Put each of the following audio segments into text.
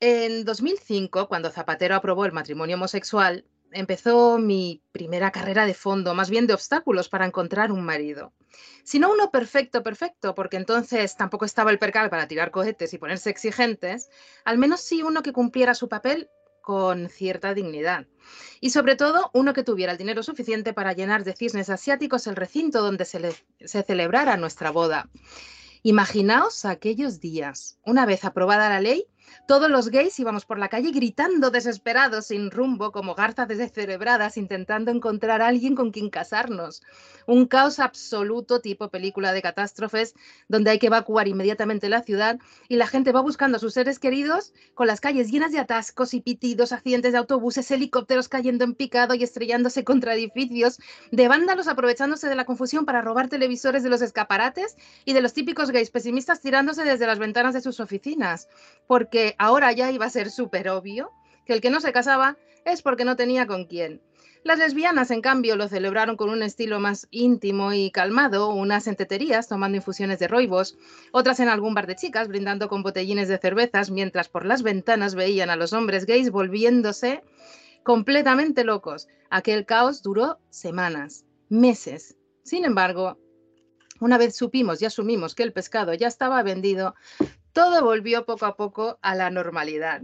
En 2005, cuando Zapatero aprobó el matrimonio homosexual, empezó mi primera carrera de fondo, más bien de obstáculos para encontrar un marido. Si no uno perfecto, perfecto, porque entonces tampoco estaba el percal para tirar cohetes y ponerse exigentes, al menos sí uno que cumpliera su papel con cierta dignidad. Y sobre todo, uno que tuviera el dinero suficiente para llenar de cisnes asiáticos el recinto donde se, se celebrara nuestra boda. Imaginaos aquellos días. Una vez aprobada la ley, todos los gays íbamos por la calle gritando desesperados, sin rumbo, como garzas descerebradas, intentando encontrar a alguien con quien casarnos. Un caos absoluto tipo película de catástrofes, donde hay que evacuar inmediatamente la ciudad y la gente va buscando a sus seres queridos con las calles llenas de atascos y pitidos, accidentes de autobuses, helicópteros cayendo en picado y estrellándose contra edificios, de vándalos aprovechándose de la confusión para robar televisores de los escaparates y de los típicos gays pesimistas tirándose desde las ventanas de sus oficinas. Porque ahora ya iba a ser súper obvio que el que no se casaba es porque no tenía con quién. Las lesbianas, en cambio, lo celebraron con un estilo más íntimo y calmado, unas en teterías tomando infusiones de roibos, otras en algún bar de chicas brindando con botellines de cervezas, mientras por las ventanas veían a los hombres gays volviéndose completamente locos. Aquel caos duró semanas, meses. Sin embargo, una vez supimos y asumimos que el pescado ya estaba vendido, todo volvió poco a poco a la normalidad.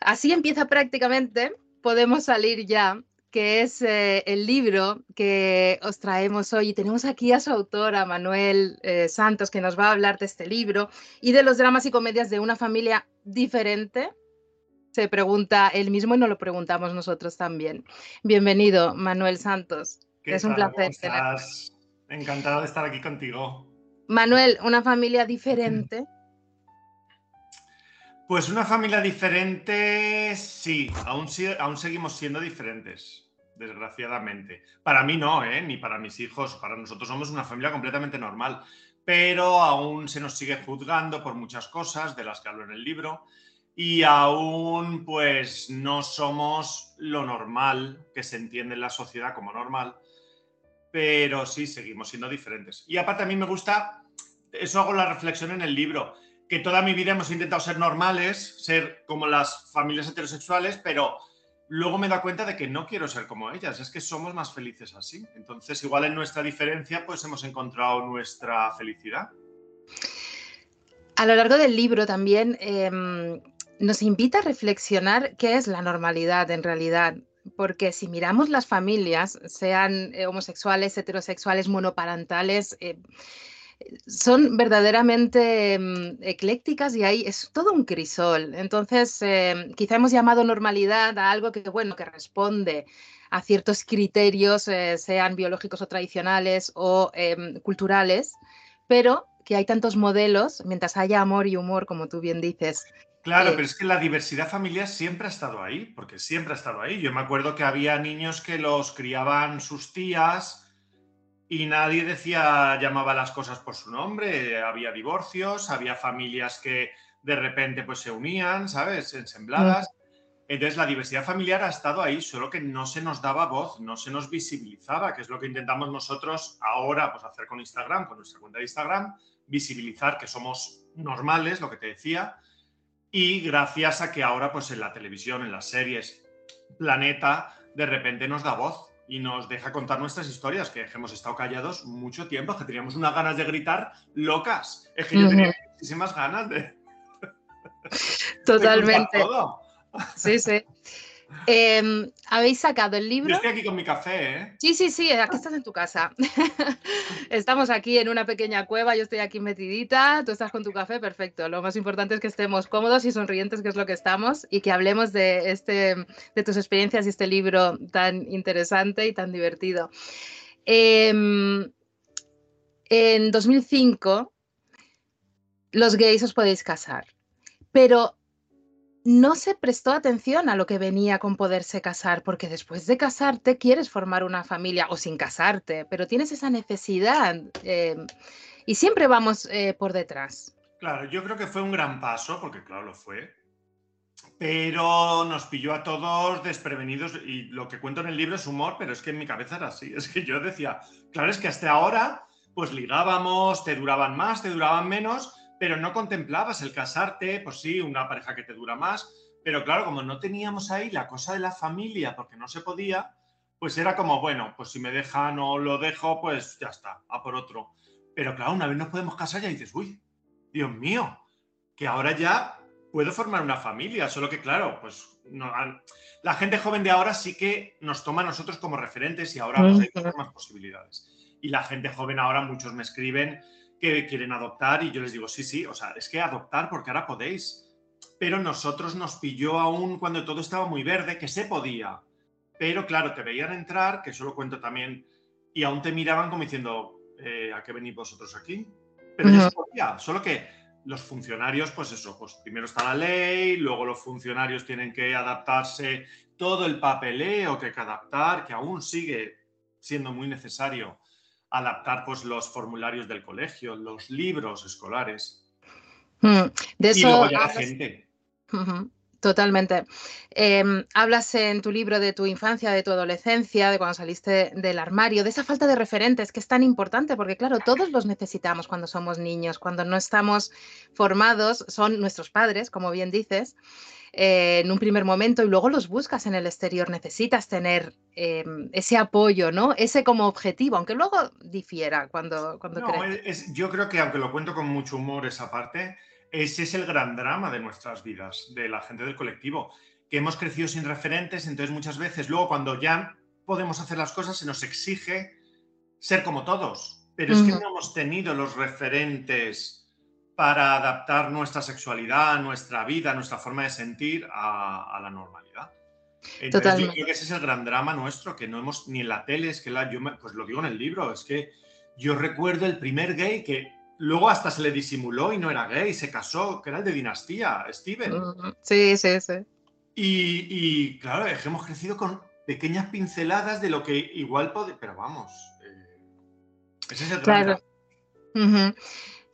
Así empieza prácticamente, podemos salir ya, que es eh, el libro que os traemos hoy. Y tenemos aquí a su autora, Manuel eh, Santos, que nos va a hablar de este libro y de los dramas y comedias de una familia diferente. Se pregunta él mismo y nos lo preguntamos nosotros también. Bienvenido, Manuel Santos. Es un placer. Encantado de estar aquí contigo. Manuel, una familia diferente. Pues una familia diferente, sí, aún, seguimos siendo diferentes, desgraciadamente. Para mí no, ¿eh? ni para mis hijos, para nosotros somos una familia completamente normal, pero aún se nos sigue juzgando por muchas cosas de las que hablo en el libro y aún pues no somos lo normal que se entiende en la sociedad como normal, pero sí seguimos siendo diferentes. Y aparte a mí me gusta, eso hago la reflexión en el libro, que toda mi vida hemos intentado ser normales, ser como las familias heterosexuales, pero luego me da cuenta de que no quiero ser como ellas, es que somos más felices así. Entonces, igual en nuestra diferencia, pues hemos encontrado nuestra felicidad. A lo largo del libro también em, nos invita a reflexionar qué es la normalidad en realidad. Porque si miramos las familias, sean eh, homosexuales, heterosexuales, monoparentales, eh, son verdaderamente mm, eclécticas y ahí es todo un crisol. Entonces, em, quizá hemos llamado normalidad a algo que, bueno, que responde a ciertos criterios, eh, sean biológicos o tradicionales o em, culturales, pero que hay tantos modelos, mientras haya amor y humor, como tú bien dices. Claro, eh pero es que la diversidad familiar siempre ha estado ahí, porque siempre ha estado ahí. Yo me acuerdo que había niños que los criaban sus tías, y nadie decía, llamaba las cosas por su nombre, había divorcios, había familias que de repente pues se unían, ¿sabes? Ensambladas. Entonces la diversidad familiar ha estado ahí, solo que no se nos daba voz, no se nos visibilizaba, que es lo que intentamos nosotros ahora pues, hacer con Instagram, con nuestra cuenta de Instagram, visibilizar que somos normales, lo que te decía, y gracias a que ahora pues en la televisión, en las series, Planeta, de repente nos da voz y nos deja contar nuestras historias, que hemos estado callados mucho tiempo, que teníamos unas ganas de gritar locas. Es que yo tenía muchísimas ganas de... Totalmente. Sí, sí. Em, Habéis sacado el libro. Yo estoy aquí con mi café, ¿eh? Sí, sí, sí, aquí estás en tu casa. estamos aquí en una pequeña cueva, yo estoy aquí metidita, tú estás con tu café, perfecto. Lo más importante es que estemos cómodos y sonrientes, que es lo que estamos, y que hablemos de, este, de tus experiencias y este libro tan interesante y tan divertido. Em, en 2005, los gays os podéis casar, pero no se prestó atención a lo que venía con poderse casar, porque después de casarte quieres formar una familia o sin casarte, pero tienes esa necesidad eh, y siempre vamos eh, por detrás. Claro, yo creo que fue un gran paso, porque claro, lo fue, pero nos pilló a todos desprevenidos y lo que cuento en el libro es humor, pero es que en mi cabeza era así, es que yo decía, claro, es que hasta ahora pues ligábamos, te duraban más, te duraban menos, pero no contemplabas el casarte, pues sí, una pareja que te dura más, pero claro, como no teníamos ahí la cosa de la familia, porque no se podía, pues era como, bueno, pues si me dejan o lo dejo, pues ya está, a por otro. Pero claro, una vez nos podemos casar ya dices, uy, Dios mío, que ahora ya puedo formar una familia, solo que claro, pues no, la gente joven de ahora sí que nos toma a nosotros como referentes y ahora pues, hay más posibilidades. Y la gente joven ahora, muchos me escriben que quieren adoptar y yo les digo, sí, sí, o sea, es que adoptar porque ahora podéis. Pero nosotros nos pilló aún cuando todo estaba muy verde, que se podía. Pero claro, te veían entrar, que eso lo cuento también, y aún te miraban como diciendo, eh, ¿a qué venís vosotros aquí? Pero ya se podía, solo que los funcionarios, pues eso, pues primero está la ley, luego los funcionarios tienen que adaptarse, todo el papeleo que hay que adaptar, que aún sigue siendo muy necesario adaptar pues los formularios del colegio, los libros escolares. Mm, de eso y luego ya la gente. Totalmente. Em, hablas en tu libro de tu infancia, de tu adolescencia, de cuando saliste del armario, de esa falta de referentes que es tan importante, porque claro, todos los necesitamos cuando somos niños, cuando no estamos formados, son nuestros padres, como bien dices, eh, en un primer momento y luego los buscas en el exterior. Necesitas tener em, ese apoyo, ¿no? Ese como objetivo, aunque luego difiera cuando, cuando no, yo creo que aunque lo cuento con mucho humor esa parte, ese es el gran drama de nuestras vidas, de la gente del colectivo, que hemos crecido sin referentes, entonces muchas veces luego cuando ya podemos hacer las cosas se nos exige ser como todos, pero es que no hemos tenido los referentes para adaptar nuestra sexualidad, nuestra vida, nuestra forma de sentir a, la normalidad. Entonces, yo creo que ese es el gran drama nuestro, que no hemos, ni en la tele, es que la, yo pues lo digo en el libro, es que yo recuerdo el primer gay que Luego hasta se le disimuló y no era gay, se casó, que era el de Dinastía, Steven. Sí, sí, sí. Y, claro, hemos crecido con pequeñas pinceladas de lo que igual puede. Pero vamos, eh, ese es el claro.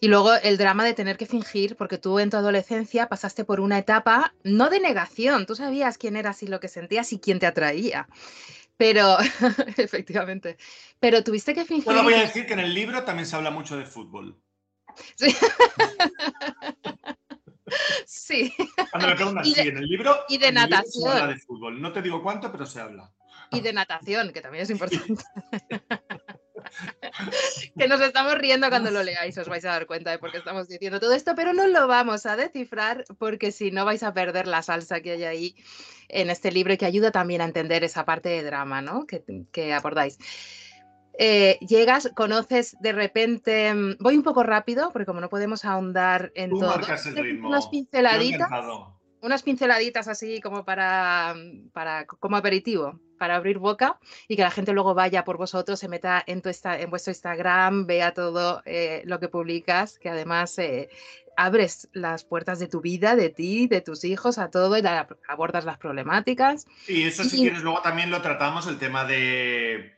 Y luego el drama de tener que fingir, porque tú en tu adolescencia pasaste por una etapa no de negación, tú sabías quién eras y lo que sentías y quién te atraía. Pero, efectivamente, pero tuviste que fingir. Solo voy a decir que en el libro también se habla mucho de fútbol. Sí. Cuando me preguntan, sí, en el libro. Y de natación. se habla de fútbol. No te digo cuánto, pero se habla. Y de natación, que también es importante. que nos estamos riendo cuando lo leáis, os vais a dar cuenta de por qué estamos diciendo todo esto, pero no lo vamos a descifrar porque si no vais a perder la salsa que hay ahí en este libro y que ayuda también a entender esa parte de drama ¿no? que, que abordáis. Eh, llegas, conoces de repente, mm, voy un poco rápido porque como no podemos ahondar en todo, unas pinceladitas, unas pinceladitas así como para, para, como aperitivo, para abrir boca y que la gente luego vaya por vosotros, se meta en, tu en vuestro Instagram, vea todo eh, lo que publicas, que además eh, abres las puertas de tu vida, de ti, de tus hijos, a todo y abordas las problemáticas. Y eso si quieres luego también lo tratamos, el tema de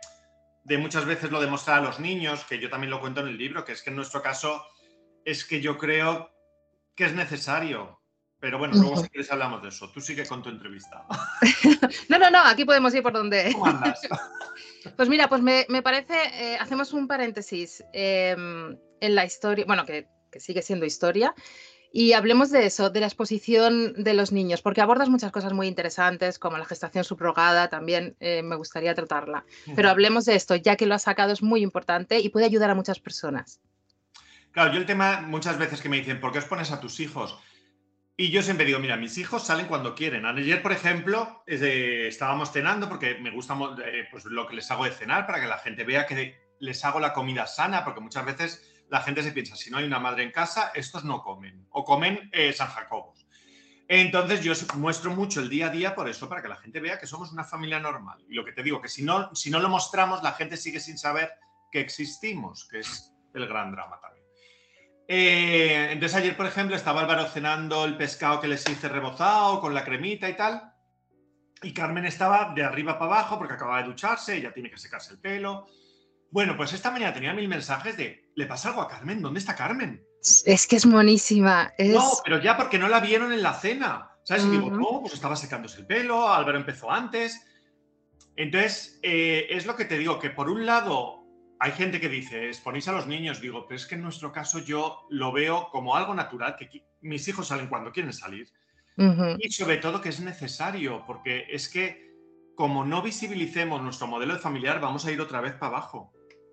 de muchas veces lo demostrar a los niños, que yo también lo cuento en el libro, que es que en nuestro caso es que yo creo que es necesario. Pero bueno, luego si quieres hablamos de eso. Tú sigue con tu entrevista. no, no, no, aquí podemos ir por donde. pues mira, pues me, parece, eh, hacemos un paréntesis em, en la historia, bueno, que, que sigue siendo historia, y hablemos de eso, de la exposición de los niños, porque abordas muchas cosas muy interesantes, como la gestación subrogada, también eh, me gustaría tratarla. Pero hablemos de esto, ya que lo has sacado, es muy importante y puede ayudar a muchas personas. Claro, yo el tema, muchas veces que me dicen, ¿por qué os pones a tus hijos? Y yo siempre digo, mira, mis hijos salen cuando quieren. Ayer, por ejemplo, estábamos cenando porque me gusta eh, pues, lo que les hago de cenar para que la gente vea que les hago la comida sana, porque muchas veces la gente se piensa, si no hay una madre en casa, estos no comen, o comen eh, San Jacobos. Entonces yo muestro mucho el día a día por eso, para que la gente vea que somos una familia normal. Y lo que te digo, que si no, si no lo mostramos, la gente sigue sin saber que existimos, que es el gran drama también. Eh, entonces ayer, por ejemplo, estaba Álvaro cenando el pescado que les hice rebozado con la cremita y tal. Y Carmen estaba de arriba para abajo porque acaba de ducharse, ella tiene que secarse el pelo. Bueno, pues esta mañana tenía mil mensajes de, ¿le pasa algo a Carmen? ¿Dónde está Carmen? Es que es monísima. No, pero ya porque no la vieron en la cena. ¿Sabes? Y digo, no, pues estaba secándose el pelo, Álvaro empezó antes. Entonces, eh, es lo que te digo, que por un lado hay gente que dice, exponéis a los niños, digo, pero es que en nuestro caso yo lo veo como algo natural, que mis hijos salen cuando quieren salir. Y sobre todo que es necesario, porque es que como no visibilicemos nuestro modelo de familiar, vamos a ir otra vez para abajo.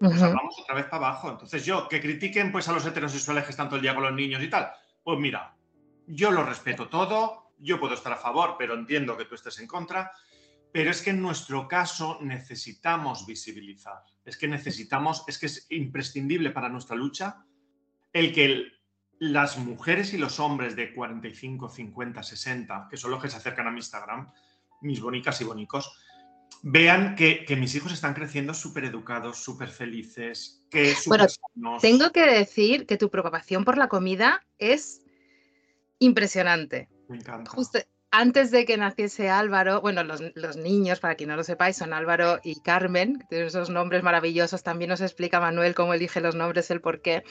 Vamos otra vez para abajo. Entonces yo, que critiquen pues a los heterosexuales que están todo el día con los niños y tal, pues mira, yo lo respeto todo, yo puedo estar a favor, pero entiendo que tú estés en contra. Pero es que en nuestro caso necesitamos visibilizar. Es que necesitamos, es que es imprescindible para nuestra lucha el que las mujeres y los hombres de 45, 50, 60, que son los que se acercan a mi Instagram, mis bonicas y bonicos, vean que, mis hijos están creciendo súper educados, súper felices, que Bueno, tengo que decir que tu preocupación por la comida es impresionante. Me encanta antes de que naciese Álvaro, bueno, los, niños, para quien no lo sepáis, son Álvaro y Carmen, que tienen esos nombres maravillosos. También nos explica Manuel cómo elige los nombres, el por qué.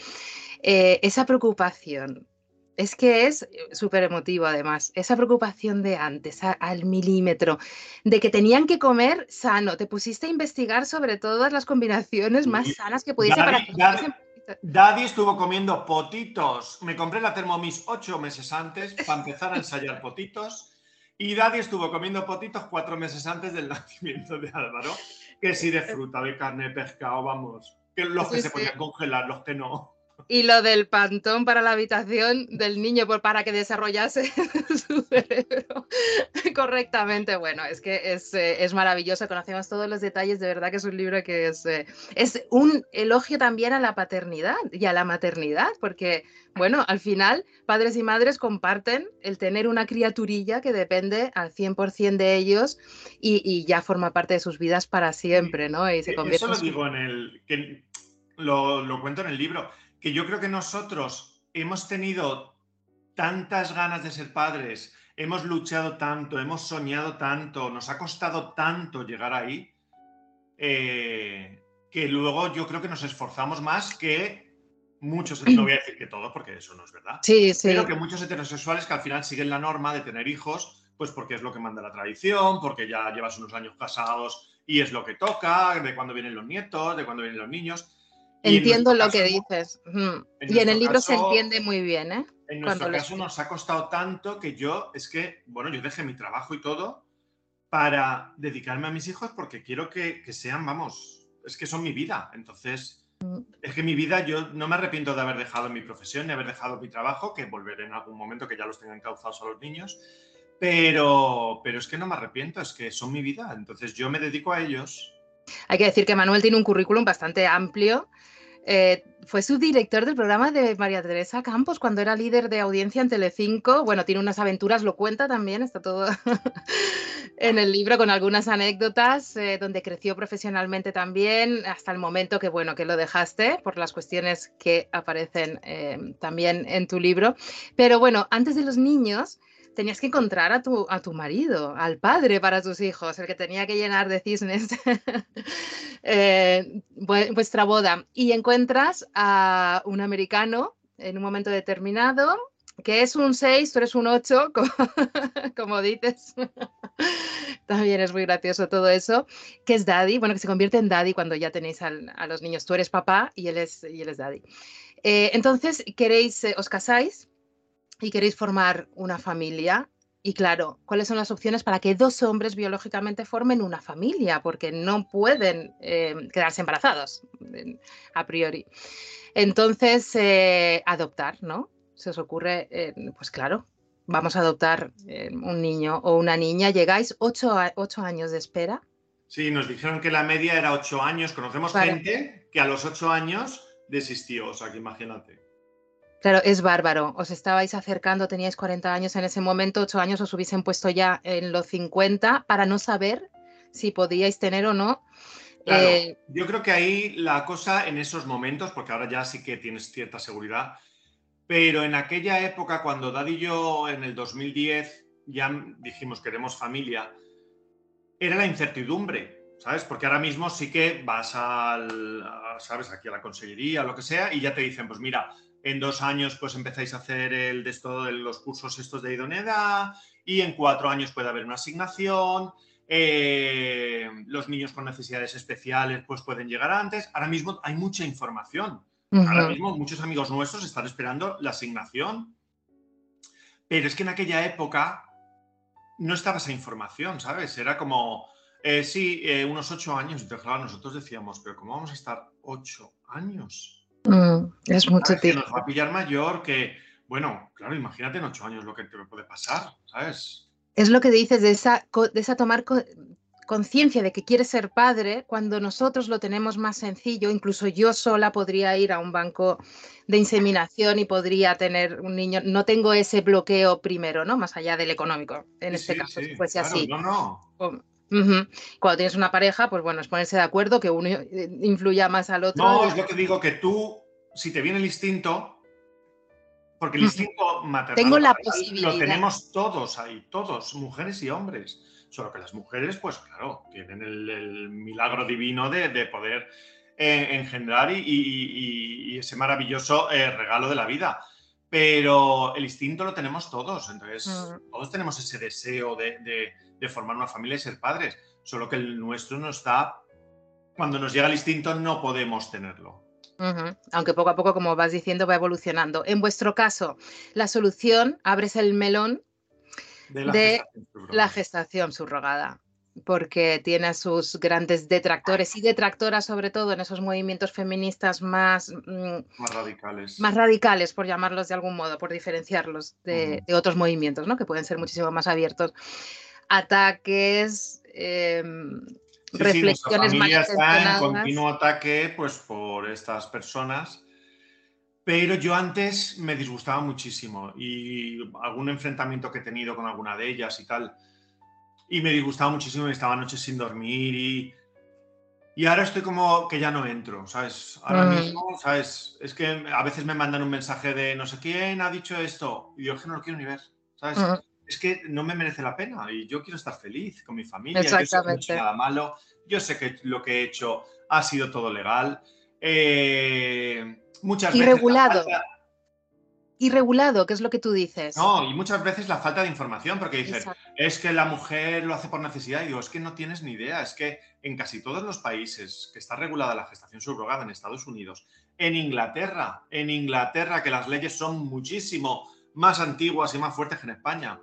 Eh, esa preocupación, es que es súper emotivo además, esa preocupación de antes, al milímetro, de que tenían que comer sano. Te pusiste a investigar sobre todas las combinaciones más sanas que pudiese para que Daddy estuvo comiendo potitos. Me compré la Thermomix ocho meses antes para empezar a ensayar potitos. Y Daddy estuvo comiendo potitos cuatro meses antes del nacimiento de Álvaro. Que sí de fruta, de carne, de pescado, vamos. Que los que se podían congelar, los que no. Y lo del pantón para la habitación del niño para que desarrollase su cerebro correctamente. Bueno, es que es, eh, es, maravilloso, conocemos todos los detalles, de verdad que es un libro que es, eh, es un elogio también a la paternidad y a la maternidad, porque, bueno, al final padres y madres comparten el tener una criaturilla que depende al 100% de ellos y, ya forma parte de sus vidas para siempre, ¿no? Y se convierte Eso lo digo en el... Que lo, lo cuento en el libro que yo creo que nosotros hemos tenido tantas ganas de ser padres, hemos luchado tanto, hemos soñado tanto, nos ha costado tanto llegar ahí, eh, que luego yo creo que nos esforzamos más que muchos, no voy a decir que todos, porque eso no es verdad, sí, sí. pero que muchos heterosexuales que al final siguen la norma de tener hijos, pues porque es lo que manda la tradición, porque ya llevas unos años casados y es lo que toca, de cuando vienen los nietos, de cuando vienen los niños. Entiendo lo que dices. y en el libro se entiende muy bien, ¿eh? En nuestro caso nos ha costado tanto que yo, es que, bueno, yo dejé mi trabajo y todo para dedicarme a mis hijos porque quiero que, sean, vamos, es que son mi vida. Entonces, mm. es que mi vida, yo no me arrepiento de haber dejado mi profesión, de haber dejado mi trabajo, que volveré en algún momento que ya los tengan causados a los niños. Pero, pero es que no me arrepiento, es que son mi vida. Entonces yo me dedico a ellos. Hay que decir que Manuel tiene un currículum bastante amplio eh, fue subdirector del programa de María Teresa Campos cuando era líder de audiencia en Telecinco. Bueno, tiene unas aventuras, lo cuenta también, está todo en el libro con algunas anécdotas, eh, donde creció profesionalmente también, hasta el momento que, bueno, que lo dejaste por las cuestiones que aparecen eh, también en tu libro. Pero bueno, antes de los niños, tenías que encontrar a tu, a tu marido, al padre para tus hijos, el que tenía que llenar de cisnes eh, vuestra boda. Y encuentras a un americano en un momento determinado, que es un 6, tú eres un 8, como, dices. También es muy gracioso todo eso, que es daddy, bueno, que se convierte en daddy cuando ya tenéis a los niños. Tú eres papá y él es, y él es daddy. Eh, entonces, queréis, eh, os casáis y queréis formar una familia. Y claro, ¿cuáles son las opciones para que dos hombres biológicamente formen una familia? Porque no pueden eh, quedarse embarazados a priori. Entonces, eh, adoptar, ¿no? Se os ocurre, eh, pues claro, vamos a adoptar un niño o una niña. Llegáis ocho, ocho, años de espera. Sí, nos dijeron que la media era ocho años. Conocemos gente que a los ocho años desistió, o sea que imagínate. Claro, es bárbaro. Os estabais acercando, teníais 40 años en ese momento, 8 años os hubiesen puesto ya en los 50 para no saber si podíais tener o no. Eh, yo creo que ahí la cosa en esos momentos, porque ahora ya sí que tienes cierta seguridad, pero en aquella época, cuando Dad y yo en el 2010 ya dijimos queremos familia, era la incertidumbre, ¿sabes? Porque ahora mismo sí que vas al, ¿sabes? Aquí a la consellería, lo que sea, y ya te dicen, pues mira, en dos años pues empezáis a hacer el de esto los cursos estos de idoneidad y en cuatro años puede haber una asignación Eh, los niños con necesidades especiales pues pueden llegar antes. Ahora mismo hay mucha información. Ahora mismo muchos amigos nuestros están esperando la asignación. Pero es que en aquella época no estaba esa información, ¿sabes? Era como, eh, sí, eh, unos ocho años. Entonces, claro, nosotros decíamos, pero ¿cómo vamos a estar ocho años? Mm, es mucho tiempo. Que nos va a pillar mayor, que, bueno, claro, imagínate en ocho años lo que te puede pasar, ¿sabes? Es lo que dices de esa, de esa tomar conciencia de que quieres ser padre cuando nosotros lo tenemos más sencillo. Incluso yo sola podría ir a un banco de inseminación y podría tener un niño. No tengo ese bloqueo primero, ¿no? Más allá del económico, en este caso, si fuese así. No, no. Cuando tienes una pareja, pues bueno, es ponerse de acuerdo que uno influya más al otro. No, es lo que digo, que tú, si te viene el instinto, porque el instinto maternal Tengo la posibilidad. lo tenemos todos ahí, todos, mujeres y hombres. Solo que las mujeres, pues claro, tienen el, milagro divino de, poder eh, engendrar y, ese maravilloso eh, regalo de la vida. Pero el instinto lo tenemos todos, entonces mm. todos tenemos ese deseo de de formar una familia y ser padres, solo que el nuestro no está, cuando nos llega el instinto no podemos tenerlo. Aunque poco a poco, como vas diciendo, va evolucionando. En vuestro caso, la solución, abres el melón de la, gestación, subrogada porque tiene sus grandes detractores y detractoras, sobre todo en esos movimientos feministas más, mm, más radicales. Más radicales, por llamarlos de algún modo, por diferenciarlos de, de otros movimientos, ¿no? que pueden ser muchísimo más abiertos ataques, em, reflexiones sí, está en continuo ataque pues, por estas personas. Pero yo antes me disgustaba muchísimo y algún enfrentamiento que he tenido con alguna de ellas y tal. Y me disgustaba muchísimo y estaba noches sin dormir y, y ahora estoy como que ya no entro, ¿sabes? Ahora mm. mismo, ¿sabes? Es que a veces me mandan un mensaje de no sé quién ha dicho esto y yo es que no lo quiero ni ver, ¿sabes? Mm es que no me merece la pena y yo quiero estar feliz con mi familia, yo sé que no he hecho nada malo, yo sé que lo que he hecho ha sido todo legal. Eh, muchas Irregulado. Veces Irregulado, que es lo que tú dices. No, y muchas veces la falta de información, porque dicen, es que la mujer lo hace por necesidad, y digo, es que no tienes ni idea, es que en casi todos los países que está regulada la gestación subrogada en Estados Unidos, en Inglaterra, en Inglaterra, que las leyes son muchísimo más antiguas y más fuertes que en España,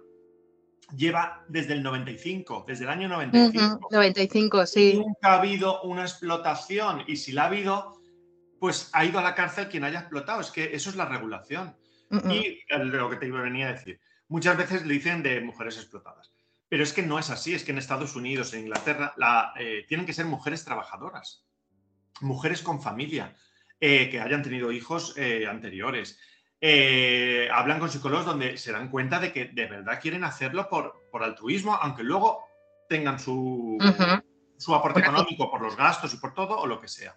lleva desde el 95, desde el año 95. 95, sí. Nunca ha habido una explotación y si la ha habido, pues ha ido a la cárcel quien haya explotado. Es que eso es la regulación. Y lo que te iba a venir a decir, muchas veces le dicen de mujeres explotadas, pero es que no es así, es que en Estados Unidos, en Inglaterra, la, eh, tienen que ser mujeres trabajadoras, mujeres con familia, eh, que hayan tenido hijos eh, anteriores, eh, hablan con psicólogos donde se dan cuenta de que de verdad quieren hacerlo por, por altruismo, aunque luego tengan su, su aporte económico por los gastos y por todo o lo que sea.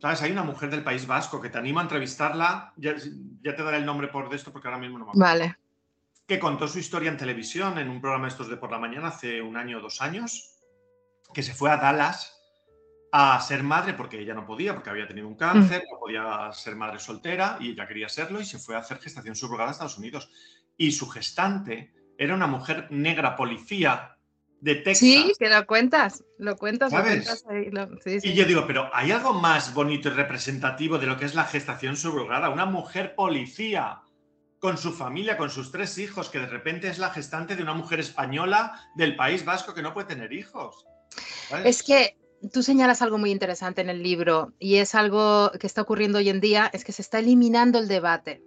¿Sabes? Hay una mujer del País Vasco que te anima a entrevistarla, ya, te daré el nombre por esto porque ahora mismo no me acuerdo. Vale. Que contó su historia en televisión en un programa estos de por la mañana hace un año o dos años, que se fue a Dallas a ser madre porque ella no podía, porque había tenido un cáncer, no podía ser madre soltera y ella quería serlo y se fue a hacer gestación subrogada a Estados Unidos. Y su gestante era una mujer negra policía de Texas. Sí, que lo cuentas, lo cuentas, Y yo digo, pero ¿hay algo más bonito y representativo de lo que es la gestación subrogada? Una mujer policía con su familia, con sus tres hijos, que de repente es la gestante de una mujer española del País Vasco que no puede tener hijos. Es que tú señalas algo muy interesante en el libro y es algo que está ocurriendo hoy en día, es que se está eliminando el debate.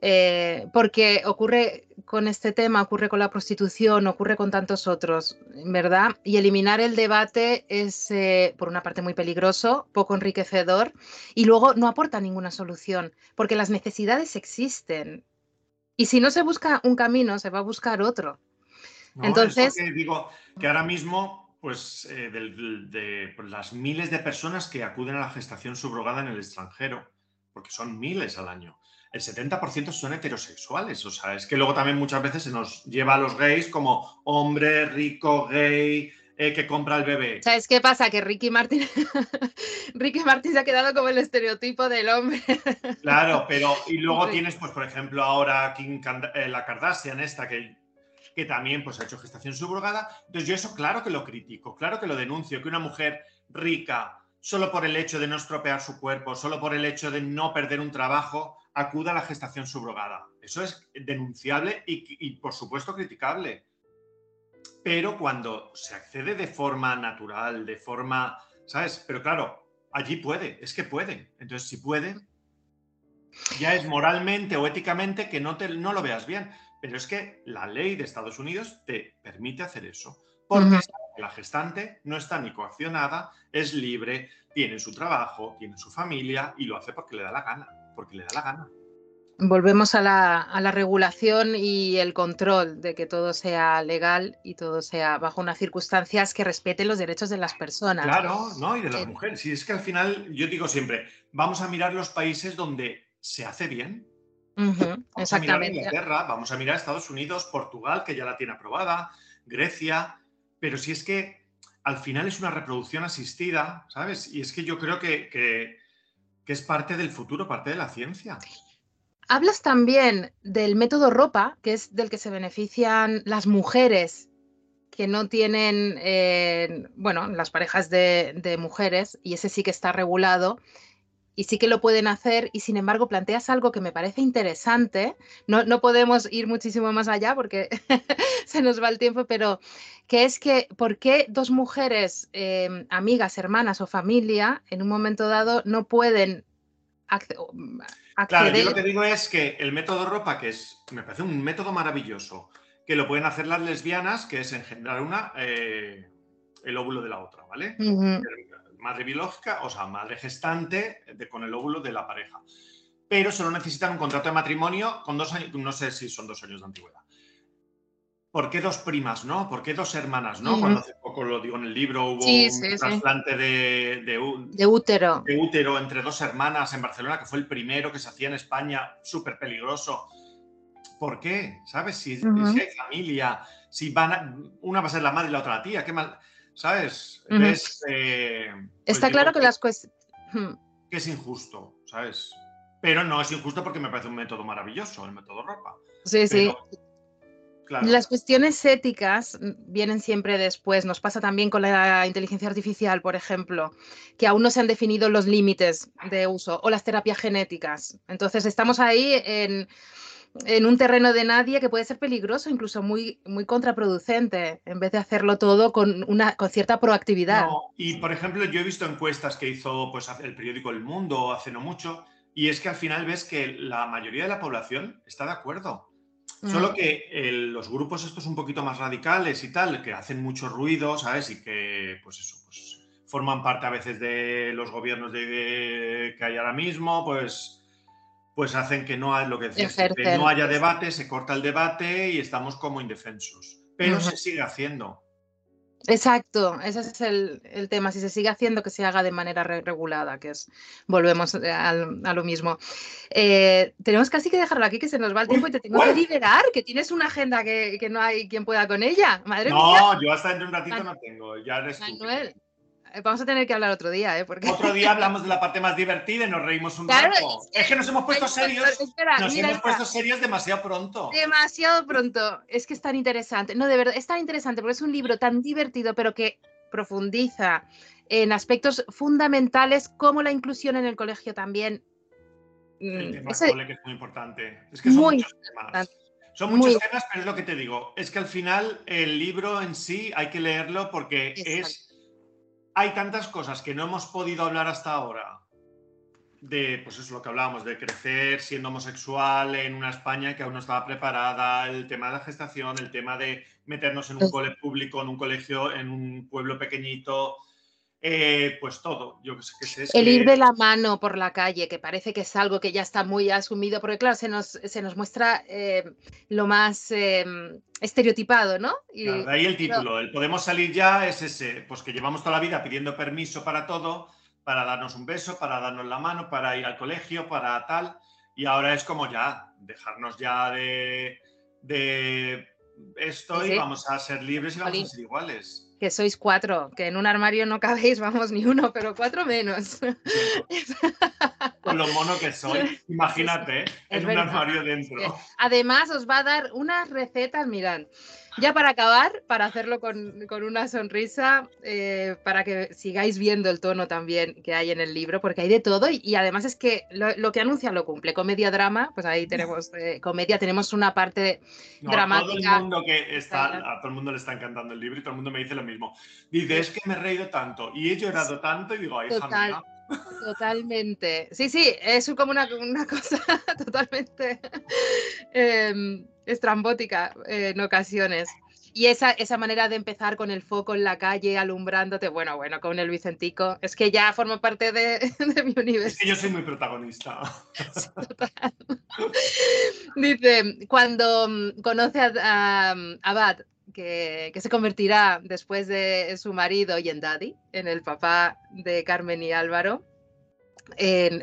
Eh, porque ocurre con este tema, ocurre con la prostitución, ocurre con tantos otros, ¿verdad? Y eliminar el debate es, eh, por una parte, muy peligroso, poco enriquecedor y luego no aporta ninguna solución, porque las necesidades existen. Y si no se busca un camino, se va a buscar otro. Entonces, digo que ahora mismo pues, eh, de, pues, las miles de personas que acuden a la gestación subrogada en el extranjero, porque son miles al año. El 70% son heterosexuales, o sea, es que luego también muchas veces se nos lleva a los gays como hombre rico, gay, eh, que compra el bebé. ¿Sabes qué pasa? Que Ricky Martin, Ricky Martin se ha quedado como el estereotipo del hombre. claro, pero y luego tienes, pues, por ejemplo, ahora Kim eh, la Kardashian, esta que que también pues, ha hecho gestación subrogada. Entonces yo eso claro que lo critico, claro que lo denuncio, que una mujer rica, solo por el hecho de no estropear su cuerpo, solo por el hecho de no perder un trabajo, acuda a la gestación subrogada. Eso es denunciable y, por supuesto criticable. Pero cuando se accede de forma natural, de forma, ¿sabes? Pero claro, allí puede, es que puede. Entonces, si puede, ya es moralmente o éticamente que no, te, no lo veas bien. Pero es que la ley de Estados Unidos te permite hacer eso. Porque la gestante no está ni coaccionada, es libre, tiene su trabajo, tiene su familia y lo hace porque le da la gana, porque le da la gana. Volvemos a la, regulación y el control de que todo sea legal y todo sea bajo unas circunstancias que respeten los derechos de las personas. Claro, ¿no? Y de las eh, mujeres. Si es que al final, yo digo siempre, vamos a mirar los países donde se hace bien. Vamos a mirar Inglaterra, vamos a mirar Estados Unidos, Portugal, que ya la tiene aprobada, Grecia, pero si es que al final es una reproducción asistida, ¿sabes? Y es que yo creo que, que, es parte del futuro, parte de la ciencia. Hablas también del método ropa, que es del que se benefician las mujeres que no tienen, eh, bueno, las parejas de, de, mujeres, y ese sí que está regulado y sí que lo pueden hacer y sin embargo planteas algo que me parece interesante. No, no podemos ir muchísimo más allá porque se nos va el tiempo, pero que es que ¿por qué dos mujeres, em, amigas, hermanas o familia, en un momento dado no pueden acceder? Claro, yo lo que digo es que el método ropa, que es, me parece un método maravilloso, que lo pueden hacer las lesbianas, que es engendrar una, eh, el óvulo de la otra, ¿vale? Madre biológica, o sea, madre gestante de, con el óvulo de la pareja. Pero solo necesitan un contrato de matrimonio con dos años, no sé si son dos años de antigüedad. ¿Por qué dos primas, no? ¿Por qué dos hermanas, no? Cuando hace poco lo digo en el libro, hubo un trasplante de, de, útero. De útero entre dos hermanas en Barcelona, que fue el primero que se hacía en España, súper peligroso. ¿Por qué? ¿Sabes? Si, si, hay familia, si van una va a ser la madre y la otra la tía, qué mal. ¿Sabes? Eh, Está pues claro que, las cuestiones... Que es injusto, ¿sabes? Pero no es injusto porque me parece un método maravilloso, el método ropa. Sí, sí. Las cuestiones éticas vienen siempre después. Nos pasa también con la inteligencia artificial, por ejemplo, que aún no se han definido los límites de uso o las terapias genéticas. Entonces estamos ahí en en un terreno de nadie que puede ser peligroso, incluso muy, muy contraproducente, en vez de hacerlo todo con, una, con cierta proactividad. y por ejemplo, yo he visto encuestas que hizo pues, el periódico El Mundo hace no mucho, y es que al final ves que la mayoría de la población está de acuerdo. Solo mm. que los grupos estos un poquito más radicales y tal, que hacen mucho ruido, ¿sabes? Y que, pues eso, pues forman parte a veces de los gobiernos de, que hay ahora mismo, pues pues hacen que no, lo que no haya debate, se corta el debate y estamos como indefensos. Pero se sigue haciendo. Exacto, ese es el, tema. Si se sigue haciendo, que se haga de manera regulada, que es, volvemos a, lo mismo. Eh, tenemos casi que dejarlo aquí, que se nos va el tiempo y te tengo que liberar, que tienes una agenda que, no hay quien pueda con ella. Madre no, yo hasta dentro de un ratito no tengo. Ya eres Manuel, eh, vamos a tener que hablar otro día, ¿eh? Porque... Otro día hablamos de la parte más divertida y nos reímos un rato. Es que nos hemos puesto serios. nos hemos puesto serios demasiado pronto. Demasiado pronto. Es que es tan interesante. No, de verdad, es tan interesante porque es un libro tan divertido, pero que profundiza en aspectos fundamentales como la inclusión en el colegio también. El mm, tema Ese... que es muy importante. Es que son muchos temas. Son muchos temas, pero es lo que te digo. Es que al final el libro en sí hay que leerlo porque es hay tantas cosas que no hemos podido hablar hasta ahora de, pues eso, lo que hablábamos, de crecer siendo homosexual en una España que aún no estaba preparada, el tema de la gestación, el tema de meternos en un colegio público, en un colegio, en un pueblo pequeñito, eh, pues todo. Yo sé, que es el ir de la mano por la calle, que parece que es algo que ya está muy asumido, porque claro, se nos, se nos muestra eh, lo más em, estereotipado, ¿no? Y, de ahí el título, el podemos salir ya es ese, pues que llevamos toda la vida pidiendo permiso para todo, para darnos un beso, para darnos la mano, para ir al colegio, para tal, y ahora es como ya, dejarnos ya de, de esto y vamos a ser libres y vamos a ser iguales que sois cuatro, que en un armario no cabéis, vamos, ni uno, pero cuatro menos. con lo mono que soy. Imagínate, en un armario dentro. Además, os va a dar unas recetas, mirad. Ya para acabar, para hacerlo con, una sonrisa, eh, para que sigáis viendo el tono también que hay en el libro, porque hay de todo y, además es que lo, que anuncia lo cumple. Comedia, drama, pues ahí tenemos eh, comedia, tenemos una parte dramática. Todo el mundo que está, a todo el mundo le está encantando el libro y todo el mundo me dice lo mismo. Dice, es que me he reído tanto y he llorado tanto y digo, ay, Total. Totalmente. Sí, sí, es como una, cosa totalmente em, estrambótica en ocasiones. Y esa, esa manera de empezar con el foco en la calle, alumbrándote, bueno, bueno, con el Vicentico, es que ya forma parte de, mi universo. Es que yo soy muy protagonista. Dice, cuando mm, conoce a, a Abad, que, que, se convertirá después de su marido y en Daddy, en el papá de Carmen y Álvaro,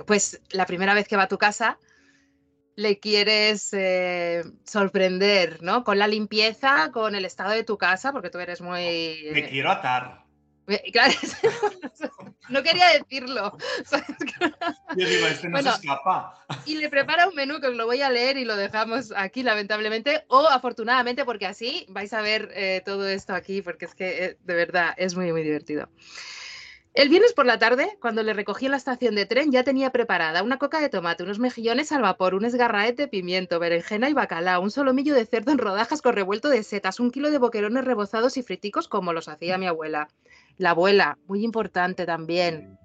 pues la primera vez que va a tu casa, le quieres eh, sorprender, ¿no? Con la limpieza, con el estado de tu casa, porque tú eres muy... Me eh, quiero atar. Claro, no quería decirlo. Yo digo, este no se escapa. Y le prepara un menú que os lo voy a leer y lo dejamos aquí, lamentablemente, o afortunadamente, porque así vais a ver eh, todo esto aquí, porque es que de verdad es muy, muy divertido. El viernes por la tarde, cuando le recogí en la estación de tren, ya tenía preparada una coca de tomate, unos mejillones al vapor, un esgarraete de pimiento, berenjena y bacalao, un solomillo de cerdo en rodajas con revuelto de setas, un kilo de boquerones rebozados y friticos como los hacía mi abuela. La abuela, muy importante también.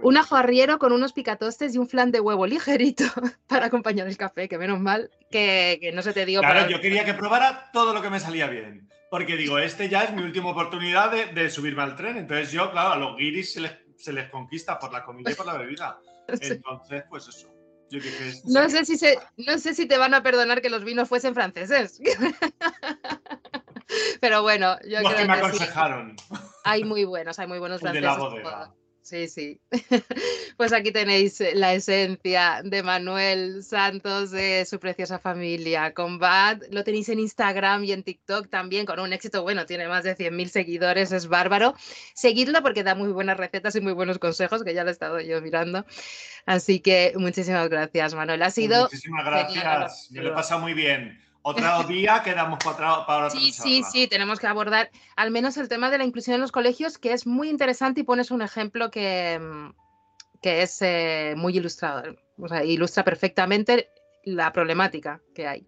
Un ajo arriero con unos picatostes y un flan de huevo ligerito para acompañar el café, que menos mal que, no se te dio. Claro, yo quería que probara todo lo que me salía bien porque digo, este ya es mi última oportunidad de, subirme al tren. Entonces yo, claro, a los guiris se les, conquista por la comida y por la bebida. Entonces, pues eso. no, sé si se, no sé si te van a perdonar que los vinos fuesen franceses. Pero bueno, yo creo que me aconsejaron. Hay muy buenos, hay muy buenos franceses. De la bodega. Sí, sí. Pues aquí tenéis la esencia de Manuel Santos, de su preciosa familia. Combat, lo tenéis en Instagram y en TikTok también, con un éxito, bueno, tiene más de 100.000 seguidores, es bárbaro. Seguidlo porque da muy buenas recetas y muy buenos consejos, que ya lo he estado yo mirando. Así que muchísimas gracias, Manuel. Ha sido. Muchísimas gracias. Me lo he pasado muy bien. Otro día quedamos para, para Sí, sí, sí, tenemos que abordar al menos el tema de la inclusión en los colegios, que es muy interesante y pones un ejemplo que, mm, que es eh, muy ilustrador. O sea, ilustra perfectamente la problemática que hay.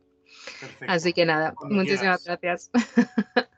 Así que nada, muchísimas gracias.